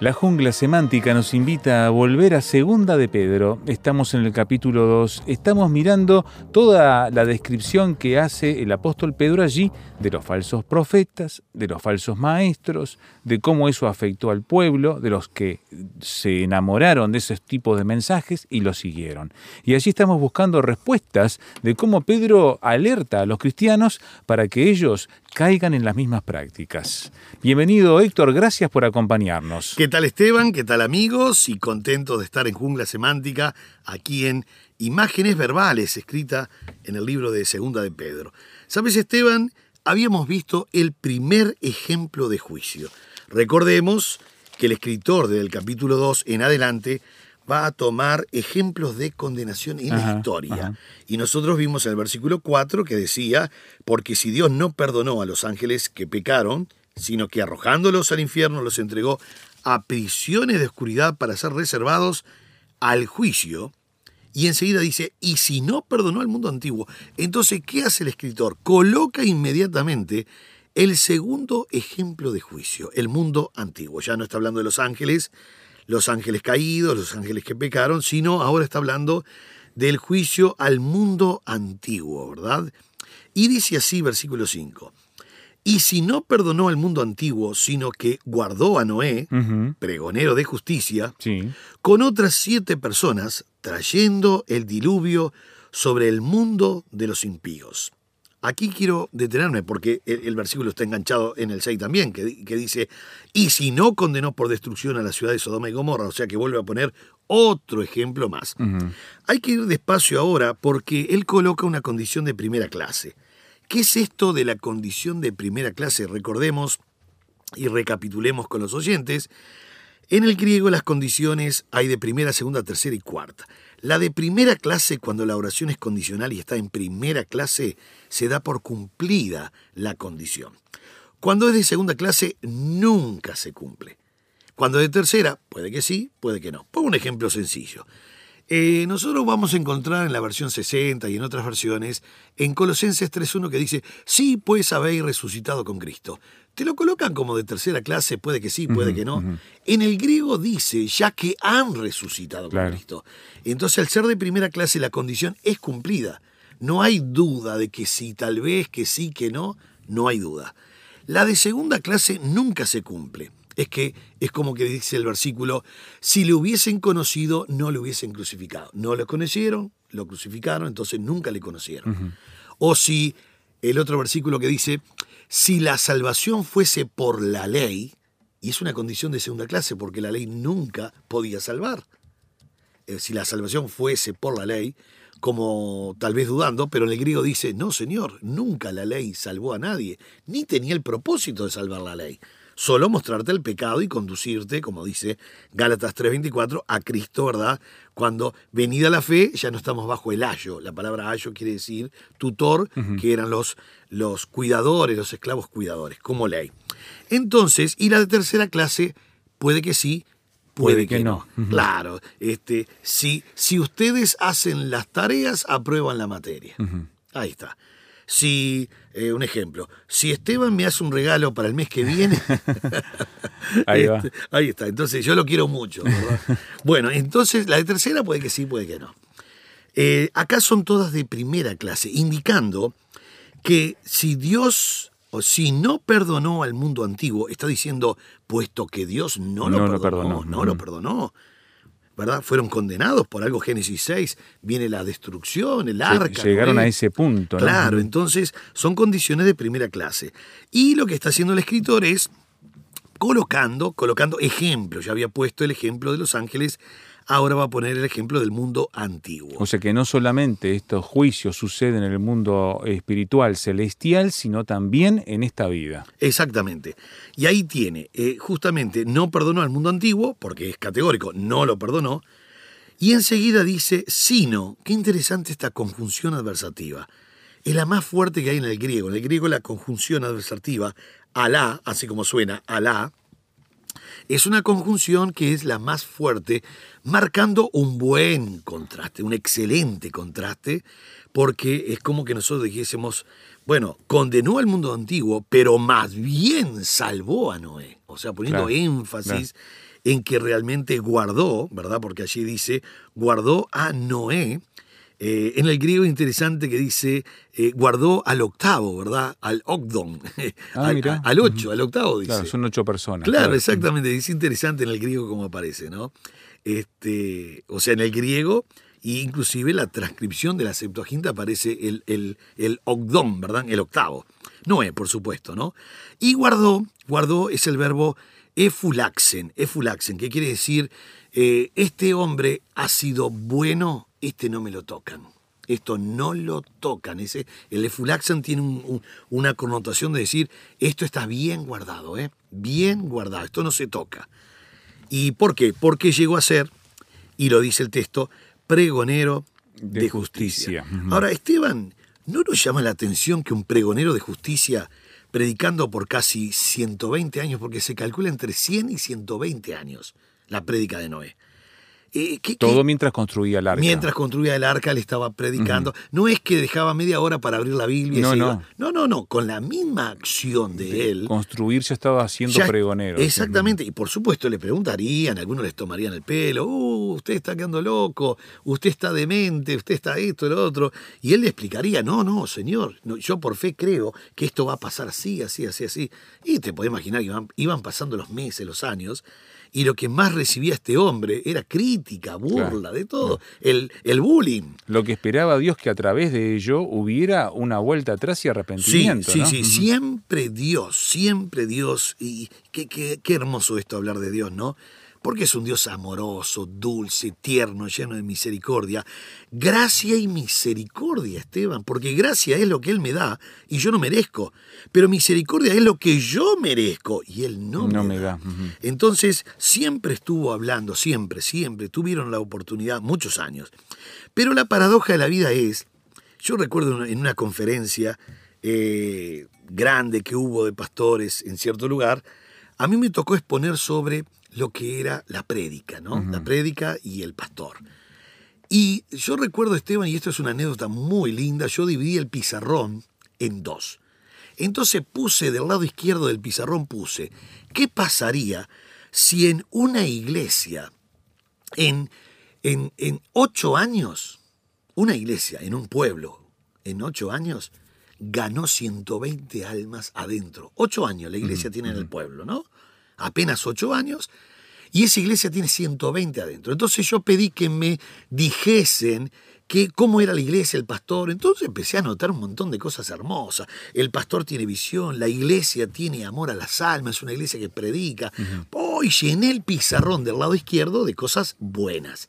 La jungla semántica nos invita a volver a Segunda de Pedro. Estamos en el capítulo 2. Estamos mirando toda la descripción que hace el apóstol Pedro allí de los falsos profetas, de los falsos maestros, de cómo eso afectó al pueblo, de los que se enamoraron de esos tipos de mensajes y los siguieron. Y allí estamos buscando respuestas de cómo Pedro alerta a los cristianos para que ellos caigan en las mismas prácticas. Bienvenido Héctor, gracias por acompañarnos. ¿Qué tal Esteban? ¿Qué tal amigos? Y contento de estar en Jungla Semántica, aquí en Imágenes Verbales, escrita en el libro de Segunda de Pedro. ¿Sabes Esteban? Habíamos visto el primer ejemplo de juicio. Recordemos que el escritor del capítulo 2 en adelante va a tomar ejemplos de condenación en la historia. ajá. Y nosotros vimos en el versículo 4 que decía, porque si Dios no perdonó a los ángeles que pecaron, sino que arrojándolos al infierno los entregó a prisiones de oscuridad para ser reservados al juicio, y enseguida dice, y si no perdonó al mundo antiguo, entonces, ¿qué hace el escritor? Coloca inmediatamente el segundo ejemplo de juicio, el mundo antiguo. Ya no está hablando de los ángeles, los ángeles caídos, los ángeles que pecaron, sino ahora está hablando del juicio al mundo antiguo, ¿verdad? Y dice así, versículo 5. Y si no perdonó al mundo antiguo, sino que guardó a Noé, pregonero de justicia, Sí. con otras siete personas, trayendo el diluvio sobre el mundo de los impíos. Aquí quiero detenerme porque el, el versículo está enganchado en el 6 también, que, que dice, y si no condenó por destrucción a la ciudad de Sodoma y Gomorra, o sea que vuelve a poner otro ejemplo más. Hay que ir despacio ahora porque él coloca una condición de primera clase. ¿Qué es esto de la condición de primera clase? Recordemos y recapitulemos con los oyentes. En el griego las condiciones hay de primera, segunda, tercera y cuarta. La de primera clase, cuando la oración es condicional y está en primera clase, se da por cumplida la condición. Cuando es de segunda clase, nunca se cumple. Cuando es de tercera, puede que sí, puede que no. Pongo un ejemplo sencillo. Eh, nosotros vamos a encontrar en la versión 60 y en otras versiones, en Colosenses 3.1 que dice, sí, pues habéis resucitado con Cristo. Te lo colocan como de tercera clase, puede que sí, puede que no. En el griego dice, ya que han resucitado con. Cristo. Entonces, al ser de primera clase, la condición es cumplida. No hay duda de que sí, tal vez, que sí, que no, no hay duda. La de segunda clase nunca se cumple. Es que es como que dice el versículo, si le hubiesen conocido, no le hubiesen crucificado. No lo conocieron, lo crucificaron, entonces nunca le conocieron. O si el otro versículo que dice, si la salvación fuese por la ley, y es una condición de segunda clase, porque la ley nunca podía salvar. Eh, si la salvación fuese por la ley, como tal vez dudando, pero en el griego dice, no señor, nunca la ley salvó a nadie, ni tenía el propósito de salvar la ley, solo mostrarte el pecado y conducirte, como dice Gálatas 3:24, a Cristo, ¿verdad? Cuando venida la fe ya no estamos bajo el ayo, la palabra ayo quiere decir tutor, que eran los, los cuidadores, los esclavos cuidadores, como ley. Entonces, y la de tercera clase, puede que sí, puede, que, no. Claro, este, si, si ustedes hacen las tareas, aprueban la materia. Ahí está. Si, eh, un ejemplo, si Esteban me hace un regalo para el mes que viene, Ahí va. este, ahí está. Entonces yo lo quiero mucho. ¿verdad? bueno, entonces la de tercera puede que sí, puede que no. Eh, acá son todas de primera clase, indicando que si Dios o si no perdonó al mundo antiguo, está diciendo, puesto que Dios no lo No lo perdonó, perdonó. no lo perdonó. ¿Verdad? Fueron condenados por algo, Génesis 6, viene la destrucción, el Se- arca. Llegaron a ese punto. ¿no? Claro, entonces son condiciones de primera clase. Y lo que está haciendo el escritor es colocando, colocando ejemplos. Ya había puesto el ejemplo de los ángeles, ahora va a poner el ejemplo del mundo antiguo. O sea que no solamente estos juicios suceden en el mundo espiritual celestial, sino también en esta vida. Exactamente. Y ahí tiene, eh, justamente, no perdonó al mundo antiguo, porque es categórico, no lo perdonó. Y enseguida dice, sino, qué interesante esta conjunción adversativa. Es la más fuerte que hay en el griego. En el griego la conjunción adversativa, alá, así como suena, alá, es una conjunción que es la más fuerte, marcando un buen contraste, un excelente contraste, porque es como que nosotros dijésemos, bueno, condenó al mundo antiguo, pero más bien salvó a Noé. O sea, poniendo Claro, énfasis en que realmente guardó, ¿verdad? Porque allí dice, guardó a Noé. Eh, en el griego interesante que dice, eh, guardó al octavo, ¿verdad? Al Ogdon. Ah, al, ocho, al octavo dice. Claro, son ocho personas. Claro, exactamente. Es interesante en el griego cómo aparece, ¿no? Este, o sea, en el griego, e inclusive la transcripción de la Septuaginta aparece el, el, el ¿verdad? El octavo. Noé, por supuesto, ¿no? Y guardó, guardó es el verbo efulaxen, efulaxen, que quiere decir, eh, este hombre ha sido bueno, este no me lo tocan. Esto no lo tocan. Ese, el efulaxen tiene un- un- una connotación de decir, esto está bien guardado, ¿eh? bien guardado, esto no se toca. ¿Y por qué? Porque llegó a ser, y lo dice el texto, pregonero de, De justicia. justicia. Ahora, Esteban, ¿no nos llama la atención que un pregonero de justicia, predicando por casi 120 años, porque se calcula entre 100 y 120 años la prédica de Noé? Eh, ¿qué- qué- Todo mientras construía el arca. Mientras construía el arca, le estaba predicando. No es que dejaba media hora para abrir la Biblia. y No, se no. iba. no, no, no. Con la misma acción de él. Construir ya estaba ya- pregonero. Exactamente. Y por supuesto le preguntarían, algunos les tomarían el pelo. Uh, usted está quedando loco. Usted está demente. Usted está esto, lo otro. Y él le explicaría, no, no, señor. no, yo por fe creo que esto va a pasar así, así, así, así. Y te puedes imaginar que iban, iban pasando los meses, los años. Y lo que más recibía este hombre era crítica, burla, de todo. El, el bullying. Lo que esperaba Dios que a través de ello hubiera una vuelta atrás y arrepentimiento. sí, ¿no? sí, siempre Dios, siempre Dios. Y qué, qué- qué hermoso esto hablar de Dios, ¿no? Porque es un Dios amoroso, dulce, tierno, lleno de misericordia. Gracia y misericordia, Esteban, porque gracia es lo que Él me da y yo no merezco. Pero misericordia es lo que yo merezco y Él no, No me, me da. Entonces, siempre estuvo hablando, siempre, siempre. Tuvieron la oportunidad muchos años. Pero la paradoja de la vida es, yo recuerdo en una conferencia eh, grande que hubo de pastores en cierto lugar, a mí me tocó exponer sobre lo que era la prédica, ¿no? La prédica y el pastor. Y yo recuerdo, Esteban, y esto es una anécdota muy linda, yo dividí el pizarrón en dos. Entonces puse del lado izquierdo del pizarrón, puse, ¿qué pasaría si en una iglesia, en, en, en ocho años, una iglesia en un pueblo, en ocho años, ganó 120 almas adentro? Ocho años la iglesia tiene en el pueblo, ¿no? Apenas ocho años. Y esa iglesia tiene 120 adentro. Entonces yo pedí que me dijesen que cómo era la iglesia, el pastor. Entonces empecé a notar un montón de cosas hermosas. El pastor tiene visión, la iglesia tiene amor a las almas, es una iglesia que predica. Oh, y llené el pizarrón del lado izquierdo de cosas buenas.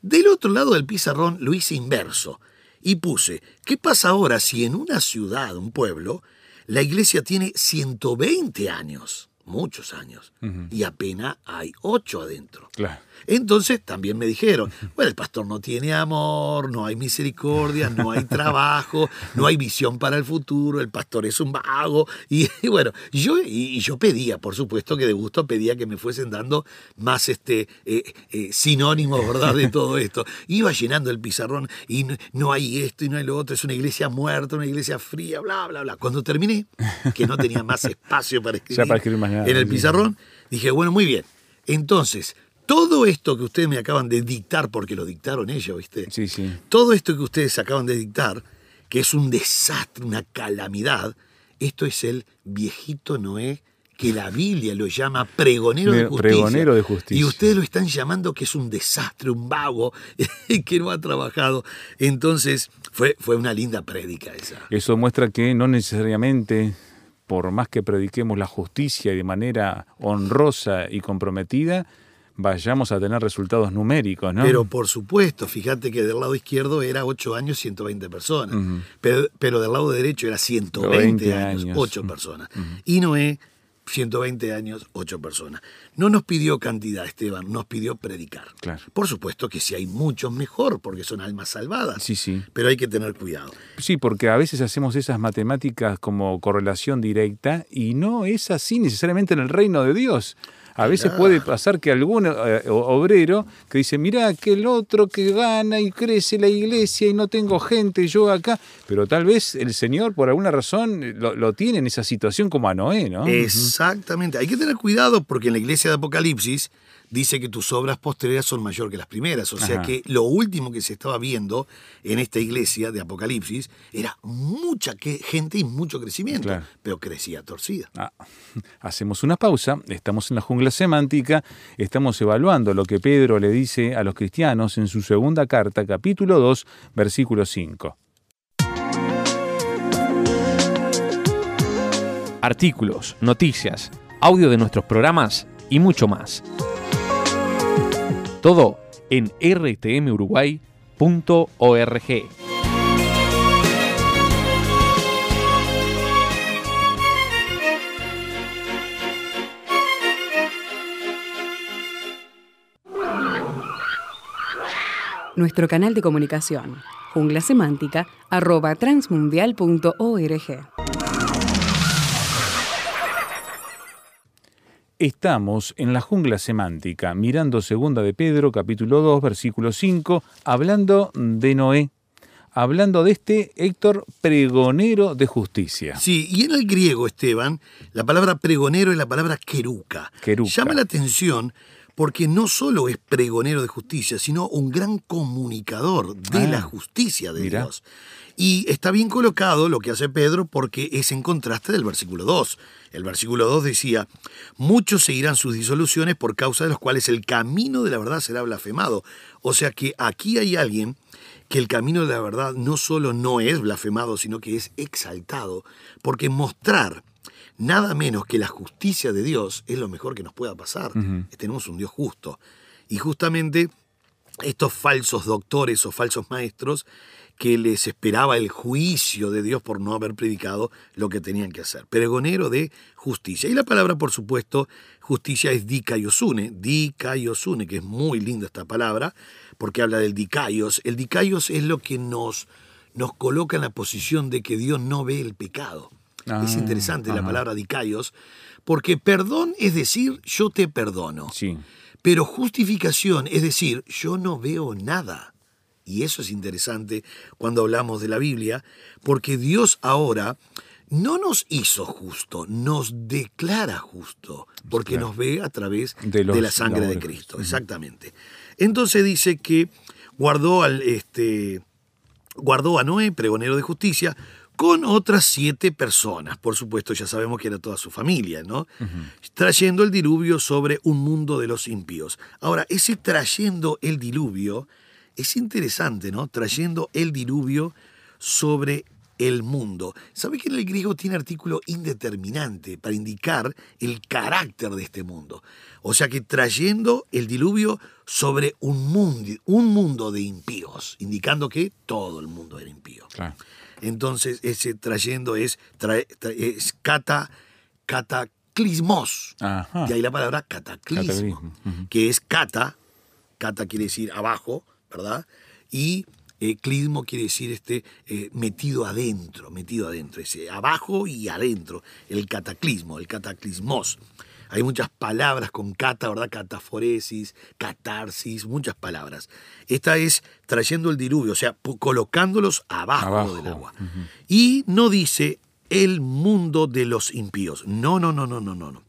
Del otro lado del pizarrón lo hice inverso y puse, ¿qué pasa ahora si en una ciudad, un pueblo, la iglesia tiene 120 años, muchos años, y apenas hay 8 adentro? Claro. Entonces también me dijeron, bueno, el pastor no tiene amor, no hay misericordia, no hay trabajo, no hay visión para el futuro, el pastor es un vago. Y, bueno, yo, y, y yo pedía, por supuesto que de gusto pedía que me fuesen dando más este, eh, eh, sinónimos, ¿verdad?, de todo esto. Iba llenando el pizarrón y no, no hay esto y no hay lo otro, es una iglesia muerta, una iglesia fría, bla, bla, bla. Cuando terminé, que no tenía más espacio para escribir, para escribir más nada, en el pizarrón, dije, bueno, muy bien. Entonces, todo esto que ustedes me acaban de dictar, porque lo dictaron ellos, ¿viste? Sí, sí. Todo esto que ustedes acaban de dictar, que es un desastre, una calamidad, esto es el viejito Noé que la Biblia lo llama pregonero de justicia. pregonero de justicia. Y ustedes lo están llamando que es un desastre, un vago, que no ha trabajado. Entonces, fue, fue una linda prédica esa. Eso muestra que no necesariamente, por más que prediquemos la justicia y de manera honrosa y comprometida, vayamos a tener resultados numéricos, ¿no? Pero por supuesto, fíjate que del lado izquierdo era 8 años 120 personas, pero, pero del lado derecho era 120 20 años, años. 8 personas. Y Noé, 120 años, 8 personas. No nos pidió cantidad, Esteban, nos pidió predicar. Claro. Por supuesto que si hay muchos, mejor, porque son almas salvadas. Sí, sí. Pero hay que tener cuidado. Sí, porque a veces hacemos esas matemáticas como correlación directa y no es así necesariamente en el reino de Dios. A veces puede pasar que algún eh, obrero que dice, mira, que el otro que gana y crece la iglesia y no tengo gente, yo acá, pero tal vez el Señor por alguna razón lo, lo tiene en esa situación como a Noé, ¿no? Exactamente. Hay que tener cuidado porque en la iglesia de Apocalipsis dice que tus obras posteriores son mayor que las primeras. O sea Ajá. que lo último que se estaba viendo en esta iglesia de Apocalipsis era mucha gente y mucho crecimiento, Claro. pero crecía torcida. Ah, hacemos una pausa, estamos en la jungla semántica, estamos evaluando lo que Pedro le dice a los cristianos en su segunda carta, capítulo 2, versículo 5. artículos, noticias, audio de nuestros programas y mucho más. Todo en rtmuruguay.org. Nuestro canal de comunicación, jungla semántica, arroba transmundial.org. Estamos en la jungla semántica, mirando segunda de Pedro, capítulo 2, versículo 5, hablando de Noé, hablando de este Héctor pregonero de justicia. Sí, y en el griego, Esteban, la palabra pregonero es la palabra queruca. Queruca. Llama la atención porque no solo es pregonero de justicia, sino un gran comunicador de Ah, la justicia de mira. Dios. Y está bien colocado lo que hace Pedro porque es en contraste del versículo 2. El versículo 2 decía, muchos seguirán sus disoluciones por causa de los cuales el camino de la verdad será blasfemado. O sea que aquí hay alguien que el camino de la verdad no solo no es blasfemado, sino que es exaltado, porque mostrar nada menos que la justicia de Dios es lo mejor que nos pueda pasar. Tenemos un Dios justo. Y justamente estos falsos doctores o falsos maestros que les esperaba el juicio de Dios por no haber predicado lo que tenían que hacer. Pregonero de justicia. Y la palabra, por supuesto, justicia es dikaiosune, dikaiosune, que es muy linda esta palabra, porque habla del dikaios. El dikaios es lo que nos, nos coloca en la posición de que Dios no ve el pecado. Ah, es interesante la palabra dikaios, porque perdón es decir, yo te perdono. Sí. Pero justificación es decir, yo no veo nada. Y eso es interesante cuando hablamos de la Biblia, porque Dios ahora no nos hizo justo, nos declara justo, porque Claro. nos ve a través De la sangre de. Cristo. Exactamente. Entonces dice que guardó al este guardó a Noé, pregonero de justicia, con otras siete personas. Por supuesto, ya sabemos que era toda su familia, ¿no? Trayendo el diluvio sobre un mundo de los impíos. Ahora, ese trayendo el diluvio es interesante, ¿no? Trayendo el diluvio sobre el mundo. ¿Sabe que en el griego tiene artículo indeterminante para indicar el carácter de este mundo? O sea que trayendo el diluvio sobre un mundo, un mundo de impíos, indicando que todo el mundo era impío. Claro. Entonces, ese trayendo es, trae- tra- es cata, cataclismos. Ajá. De ahí la palabra cataclismo, que es cata, cata quiere decir abajo, ¿verdad? Y eh, clismo quiere decir este eh, metido adentro, metido adentro, ese abajo y adentro, el cataclismo, el cataclismos. Hay muchas palabras con cata, ¿verdad? Cataforesis, catarsis, muchas palabras. Esta es trayendo el diluvio, o sea, colocándolos abajo, Abajo, del agua. Y no dice el mundo de los impíos. No, no, no, no, no, no. no.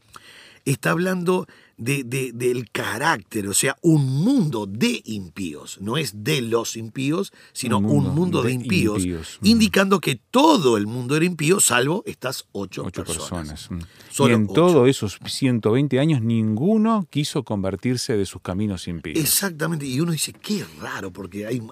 Está hablando de, de- del carácter, o sea, un mundo de impíos. No es de los impíos, sino Un un mundo de, de impíos, impíos. Mm. indicando que todo el mundo era impío, salvo estas ocho, Ocho personas. personas. mm. Y en todos esos 120 años ninguno quiso convertirse de sus caminos impíos. Exactamente, y uno dice, qué raro, porque hay,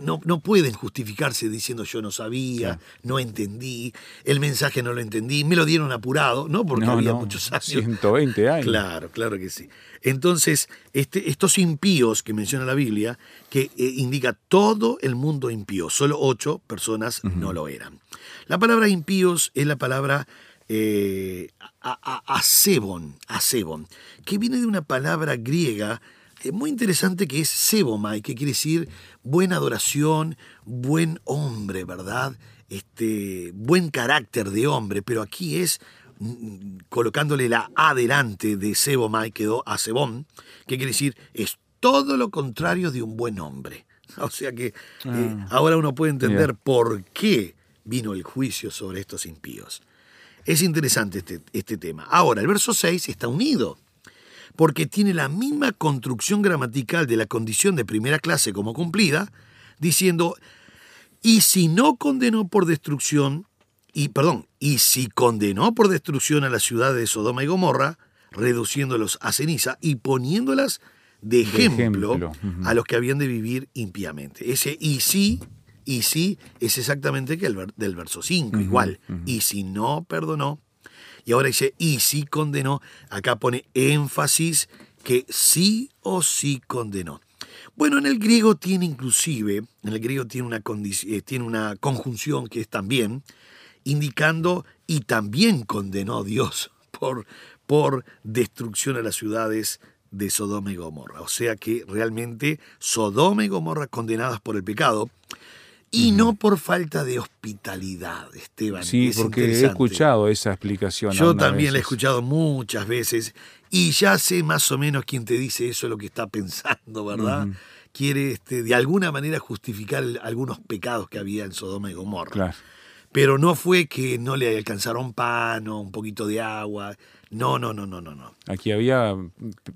no, no pueden justificarse diciendo yo no sabía, no entendí, el mensaje no lo entendí, me lo dieron apurado, ¿no? Porque No, había no, muchos años. 120 años. Claro, claro que sí. Entonces, este, estos impíos que menciona la Biblia, que eh, indica todo el mundo impío, solo ocho personas no lo eran. La palabra impíos es la palabra eh, a- a- asebon, asebon, que viene de una palabra griega eh, muy interesante que es sebomai, que quiere decir buena adoración, buen hombre, ¿verdad? Este, buen carácter de hombre, pero aquí es colocándole la A delante de sebomai, quedó asebón, que quiere decir es todo lo contrario de un buen hombre. O sea que eh, ahora uno puede entender por qué vino el juicio sobre estos impíos. Es interesante este, este tema. Ahora, el verso 6 está unido, porque tiene la misma construcción gramatical de la condición de primera clase como cumplida, diciendo, y si no condenó por destrucción, y perdón, y si condenó por destrucción a las ciudades de Sodoma y Gomorra, reduciéndolos a ceniza y poniéndolas de ejemplo, a los que habían de vivir impíamente. Ese y si, y si es exactamente que el del verso 5, igual. Y si no perdonó, y ahora dice, y si condenó, acá pone énfasis que sí o sí condenó. Bueno, en el griego tiene inclusive, en el griego tiene una, eh, tiene una conjunción que es también, indicando y también condenó Dios por, por destrucción a las ciudades de Sodoma y Gomorra. O sea que realmente Sodoma y Gomorra condenadas por el pecado y no por falta de hospitalidad, Esteban. Sí, Es porque he escuchado esa explicación. Yo también la he escuchado muchas veces y ya sé más o menos quién te dice eso, lo que está pensando, ¿verdad? Quiere este, de alguna manera justificar algunos pecados que había en Sodoma y Gomorra. Claro. Pero no fue que no le alcanzaron pan o un poquito de agua. No, no, no, no, no, no. Aquí había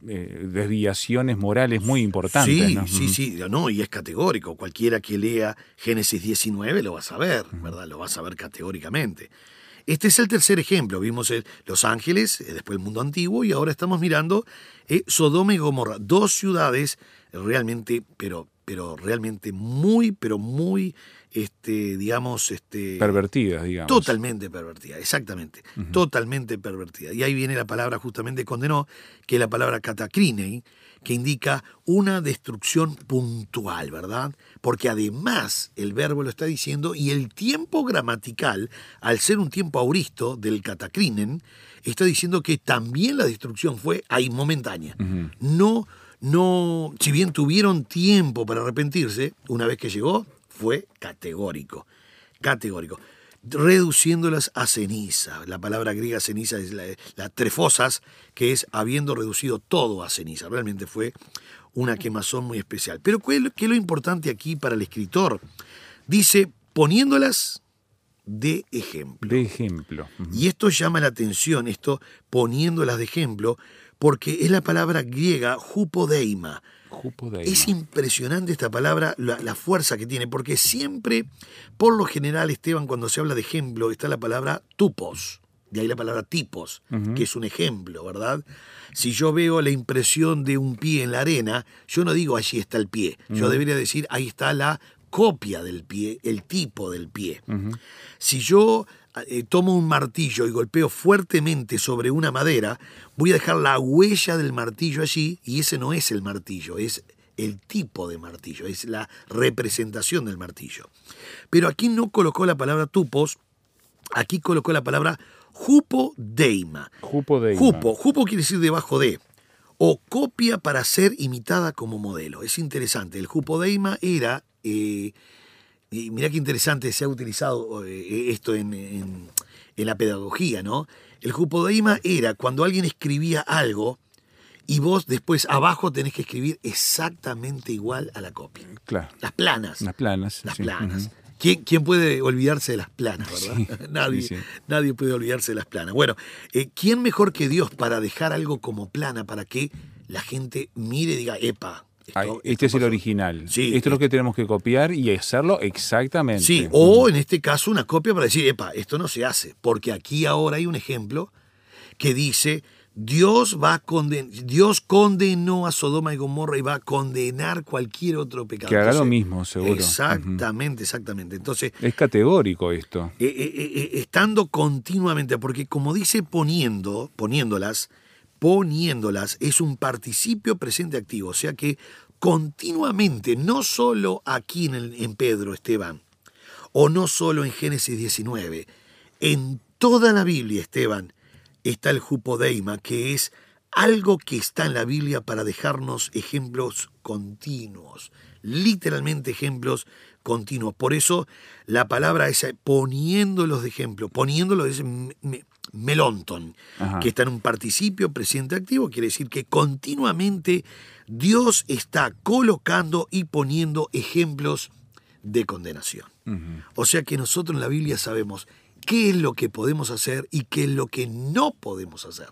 eh, desviaciones morales muy importantes. Sí, ¿no? sí, sí, no, y es categórico. Cualquiera que lea Génesis 19 lo va a saber, ¿verdad? Lo va a saber categóricamente. Este es el tercer ejemplo. Vimos el- los ángeles, eh, después el mundo antiguo, y ahora estamos mirando eh, Sodoma y Gomorra. Dos ciudades realmente, pero, pero realmente muy, pero muy, este, digamos, este, Pervertidas, digamos. Totalmente pervertida, exactamente. Totalmente pervertida. Y ahí viene la palabra justamente condenó, que es la palabra catacrinei, que indica una destrucción puntual, ¿verdad? Porque además el verbo lo está diciendo y el tiempo gramatical, al ser un tiempo auristo del catacrinen, está diciendo que también la destrucción fue ahí momentánea. No, no, si bien tuvieron tiempo para arrepentirse, una vez que llegó, fue categórico categórico, reduciéndolas a ceniza. La palabra griega ceniza es la, trefosas, que es habiendo reducido todo a ceniza. Realmente fue una quemazón muy especial. Pero ¿qué es lo- qué es lo importante aquí para el escritor? Dice, poniéndolas de ejemplo. De ejemplo. Y esto llama la atención, esto poniéndolas de ejemplo, porque es la palabra griega hupodeima, Jupodeima. es impresionante esta palabra, la, la fuerza que tiene, porque siempre, por lo general, Esteban, cuando se habla de ejemplo, está la palabra tupos, de ahí la palabra tipos, que es un ejemplo, ¿verdad? Si yo veo la impresión de un pie en la arena, yo no digo allí está el pie, yo debería decir ahí está la copia del pie, el tipo del pie. Si yo eh, tomo un martillo y golpeo fuertemente sobre una madera, voy a dejar la huella del martillo allí y ese no es el martillo, es el tipo de martillo, es la representación del martillo. Pero aquí no colocó la palabra tupos, aquí colocó la palabra jupodeima. Jupodeima. Jupo, jupo quiere decir debajo de, o copia para ser imitada como modelo. Es interesante, el jupodeima era, eh, y mirá qué interesante se ha utilizado eh, esto en, en- en la pedagogía, ¿no? El jupodeima era cuando alguien escribía algo y vos después abajo tenés que escribir exactamente igual a la copia. Claro. Las planas. Las planas. Las sí. planas. ¿Quién, quién puede olvidarse de las planas, verdad? nadie, sí, sí. nadie puede olvidarse de las planas. Bueno, eh, ¿quién mejor que Dios para dejar algo como plana, para que la gente mire y diga, epa. Esto- Ay, esto este es el pasó". original. Sí. Esto es lo que tenemos que copiar y hacerlo exactamente. Sí, o en este caso una copia para decir, epa, esto no se hace, porque aquí ahora hay un ejemplo que dice, Dios va a conden Dios condenó a Sodoma y Gomorra y va a condenar cualquier otro pecado. Que haga lo mismo, seguro. Exactamente, exactamente. Entonces, Es categórico esto. eh, eh, eh, estando continuamente, porque como dice poniendo, poniéndolas, poniéndolas es un participio presente activo, o sea que continuamente, no solo aquí en, el- en Pedro, Esteban, o no solo en Génesis 19, en toda la Biblia, Esteban, está el jupodeima, que es algo que está en la Biblia para dejarnos ejemplos continuos, literalmente ejemplos continuos. Por eso la palabra es poniéndolos de ejemplo, poniéndolos es melonton, Ajá. que está en un participio presente activo, quiere decir que continuamente Dios está colocando y poniendo ejemplos de condenación. O sea que nosotros en la Biblia sabemos qué es lo que podemos hacer y qué es lo que no podemos hacer.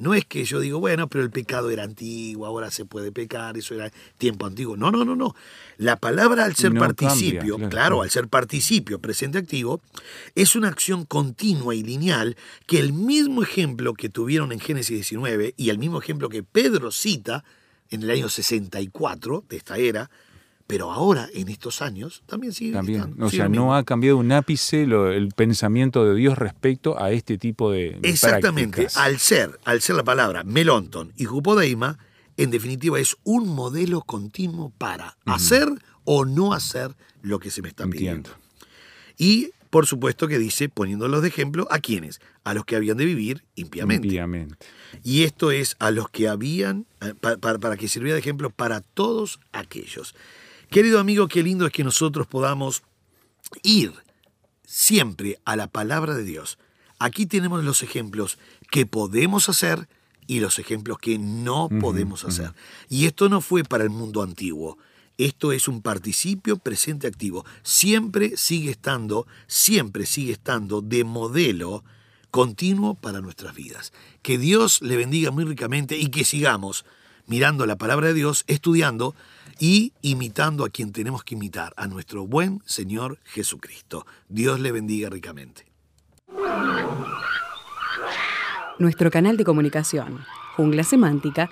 No es que yo digo, bueno, pero el pecado era antiguo, ahora se puede pecar, eso era tiempo antiguo. No, no, no, no. La palabra al ser No participio, cambia, claro. claro, al ser participio, presente activo, es una acción continua y lineal que el mismo ejemplo que tuvieron en Génesis 19 y el mismo ejemplo que Pedro cita en el año 64 de esta era, pero ahora, en estos años, también sigue También. estando, O sigue sea, no ha cambiado un ápice lo- el pensamiento de Dios respecto a este tipo de de Exactamente, prácticas. al ser, al ser la palabra melonton y jupodeima, en definitiva es un modelo continuo para hacer o no hacer lo que se me está pidiendo. Entiendo. Y por supuesto que dice, poniéndolos de ejemplo, ¿a quiénes? A los que habían de vivir impiamente. Impíamente. Y esto es a los que habían, eh, pa- pa- para, que sirviera de ejemplo para todos aquellos. Querido amigo, qué lindo es que nosotros podamos ir siempre a la palabra de Dios. Aquí tenemos los ejemplos que podemos hacer y los ejemplos que no podemos hacer. Y esto no fue para el mundo antiguo. Esto es un participio presente activo. Siempre sigue estando, siempre sigue estando de modelo continuo para nuestras vidas. Que Dios le bendiga muy ricamente y que sigamos mirando la palabra de Dios, estudiando y imitando a quien tenemos que imitar, a nuestro buen Señor Jesucristo. Dios le bendiga ricamente. Nuestro canal de comunicación, junglasemántica,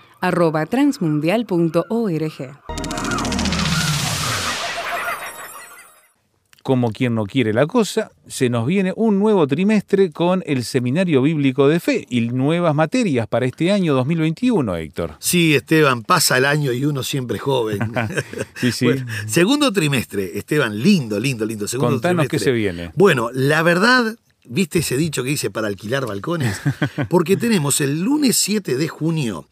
transmundial.org. Como quien no quiere la cosa, se nos viene un nuevo trimestre con el Seminario Bíblico de Fe y nuevas materias para este año 2021, Héctor. Sí, Esteban, pasa el año y uno siempre joven. Sí, sí. Bueno, segundo trimestre, Esteban, lindo, lindo, lindo. Segundo Contanos trimestre. qué se viene. Bueno, la verdad, ¿viste ese dicho que dice para alquilar balcones? Porque tenemos el lunes 7 de junio,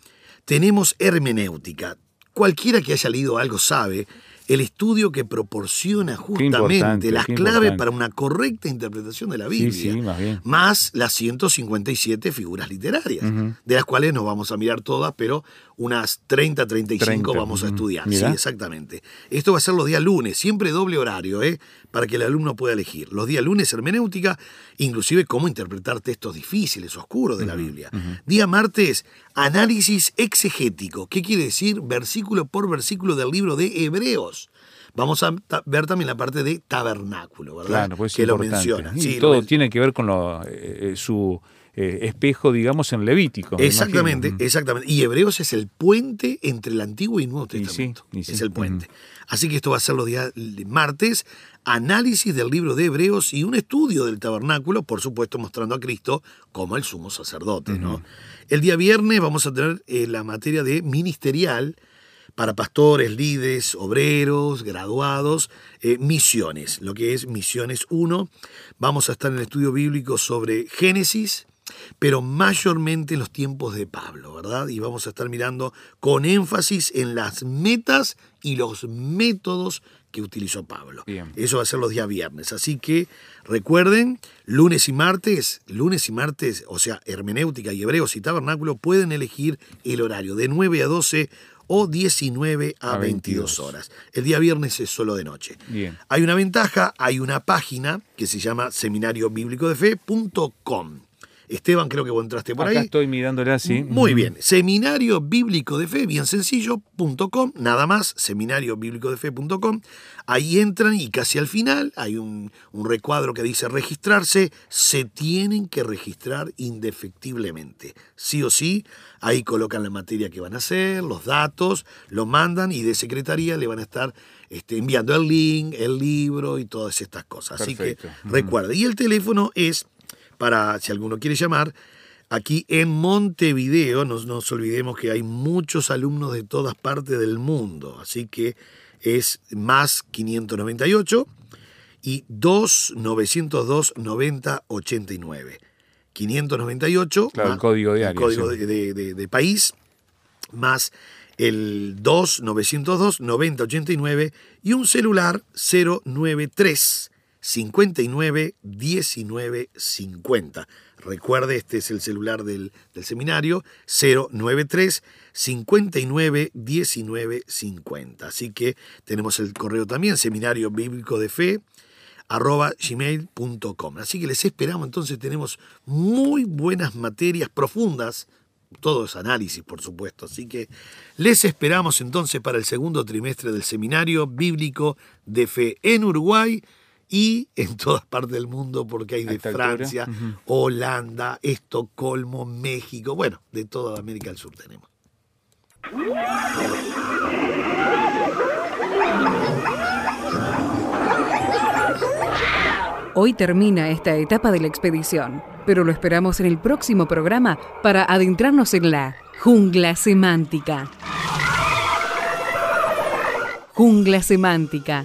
tenemos hermenéutica. Cualquiera que haya leído algo sabe el estudio que proporciona justamente las claves para una correcta interpretación de la Sí, Biblia. sí, más bien. Más las 157 figuras literarias, de las cuales no vamos a mirar todas, pero unas 30, 35 30, vamos a ujú. estudiar. Sí, exactamente. Esto va a ser los días lunes, siempre doble horario, ¿eh? para que el alumno pueda elegir. Los días lunes hermenéutica, inclusive cómo interpretar textos difíciles, oscuros de la Biblia. Día martes, análisis exegético. ¿Qué quiere decir? Versículo por versículo del libro de Hebreos. Vamos a ver también la parte de tabernáculo, ¿verdad? Claro, pues es que lo importante. menciona. Y Sí, lo todo tiene que ver con lo, eh, eh, su eh, espejo, digamos, en Levítico. me Exactamente, imagino. exactamente. Y Hebreos es el puente entre el Antiguo y el Nuevo Y sí, Testamento. y sí. Es el puente. Así que esto va a ser los días de martes, análisis del libro de Hebreos y un estudio del tabernáculo, por supuesto mostrando a Cristo como el sumo sacerdote. ¿no? El día viernes vamos a tener eh, la materia de ministerial para pastores, líderes, obreros, graduados, eh, misiones, lo que es misiones 1. Vamos a estar en el estudio bíblico sobre Génesis, pero mayormente en los tiempos de Pablo, ¿verdad? Y vamos a estar mirando con énfasis en las metas y los métodos que utilizó Pablo. Bien. Eso va a ser los días viernes. Así que recuerden, lunes y martes, lunes y martes, o sea, hermenéutica y hebreos y tabernáculo, pueden elegir el horario de 9 a 12 o 19 a, A 22 22. horas. El día viernes es solo de noche. Bien. Hay una ventaja, hay una página que se llama seminariobíblicodefe.com. Esteban, creo que vos entraste por Acá ahí. estoy mirándola así. Muy bien. Seminario Bíblico de Fe, bien sencillo, punto com, nada más, seminario bíblico de fe.com. Ahí entran y casi al final hay un, un recuadro que dice registrarse. Se tienen que registrar indefectiblemente. Sí o sí, ahí colocan la materia que van a hacer, los datos, lo mandan y de secretaría le van a estar este, enviando el link, el libro y todas estas cosas. Así que recuerda. Y el teléfono es para si alguno quiere llamar. Aquí en Montevideo, no nos olvidemos que hay muchos alumnos de todas partes del mundo, así que es más 598 y 2 902 90 89. 598, Claro, el más código de el código sí. de, de- de- de país, más el 2 902 90 89 y un celular 093 59 19 50. Recuerde, este es el celular del, del seminario, 093 59 19 50. Así que tenemos el correo también, seminario bíblico de fe, arroba gmail.com. Así que les esperamos, entonces tenemos muy buenas materias profundas, todo es análisis, por supuesto. Así que les esperamos entonces para el segundo trimestre del seminario bíblico de fe en Uruguay y en todas partes del mundo, porque hay de Francia. Holanda, Estocolmo, México, bueno, de toda América del Sur tenemos. Hoy termina esta etapa de la expedición, pero lo esperamos en el próximo programa para adentrarnos en la jungla semántica. Jungla Semántica